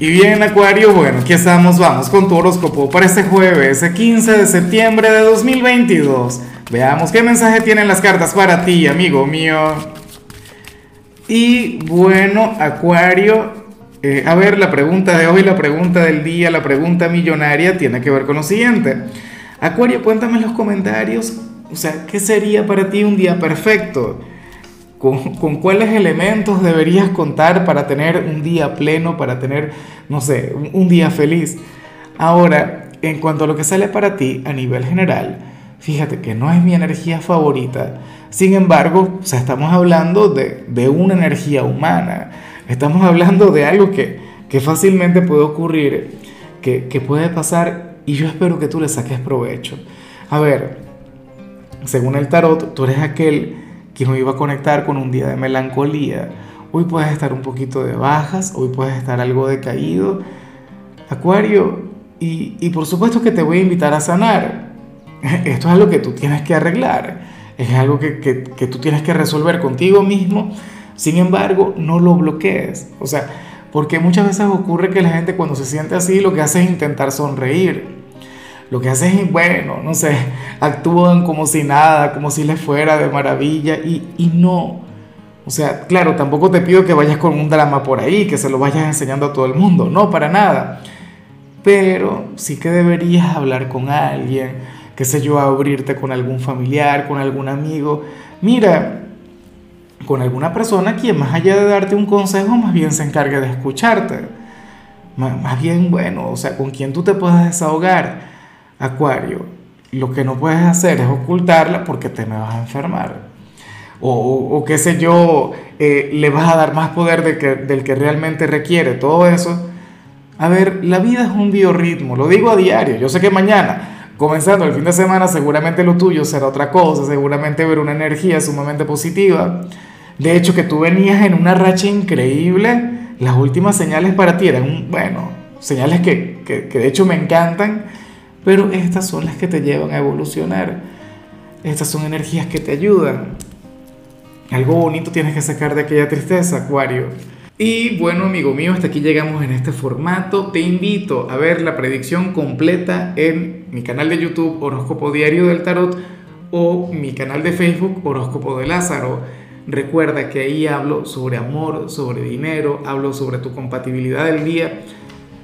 Y bien, Acuario, bueno, aquí estamos, vamos con tu horóscopo para este jueves, 15 de septiembre de 2022. Veamos qué mensaje tienen las cartas para ti, amigo mío. Y bueno, Acuario, eh, a ver, la pregunta de hoy, la pregunta del día, la pregunta millonaria tiene que ver con lo siguiente. Acuario, cuéntame en los comentarios, o sea, ¿qué sería para ti un día perfecto? ¿Con, cuáles elementos deberías contar para tener un día pleno, para tener, no sé, un, día feliz? Ahora, en cuanto a lo que sale para ti a nivel general, fíjate que no es mi energía favorita. Sin embargo, estamos hablando de, una energía humana. Estamos hablando de algo que, que fácilmente puede ocurrir, que puede pasar y yo espero que tú le saques provecho. A ver, según el tarot, tú eres aquel que nos iba a conectar con un día de melancolía. Hoy puedes estar un poquito de bajas, hoy puedes estar algo decaído. Acuario, y, y por supuesto que te voy a invitar a sanar. Esto es algo que tú tienes que arreglar, es algo que, que, que tú tienes que resolver contigo mismo. Sin embargo, no lo bloquees. O sea, porque muchas veces ocurre que la gente cuando se siente así lo que hace es intentar sonreír lo que hacen es, bueno, no sé, actúan como si nada, como si les fuera de maravilla y, y no. O sea, claro, tampoco te pido que vayas con un drama por ahí, que se lo vayas enseñando a todo el mundo, no, para nada. Pero sí que deberías hablar con alguien, qué sé yo, abrirte con algún familiar, con algún amigo. Mira, con alguna persona quien más allá de darte un consejo, más bien se encargue de escucharte. Más bien, bueno, o sea, con quien tú te puedas desahogar Acuario, lo que no puedes hacer es ocultarla porque te me vas a enfermar. O, qué sé yo, eh, le vas a dar más poder del que realmente requiere todo eso. A ver, la vida es un biorritmo, lo digo a diario. Yo sé que mañana, comenzando el fin de semana, seguramente lo tuyo será otra cosa, seguramente ver una energía sumamente positiva. De hecho, que tú venías en una racha increíble, las últimas señales para ti eran, bueno, señales que, que de hecho me encantan pero estas son las que te llevan a evolucionar. Estas son energías que te ayudan. Algo bonito tienes que sacar de aquella tristeza, Acuario. Y bueno, amigo mío, hasta aquí llegamos en este formato. Te invito a ver la predicción completa en mi canal de YouTube Horóscopo Diario del Tarot o mi canal de Facebook Horóscopo de Lázaro. Recuerda que ahí hablo sobre amor, sobre dinero, hablo sobre tu compatibilidad del día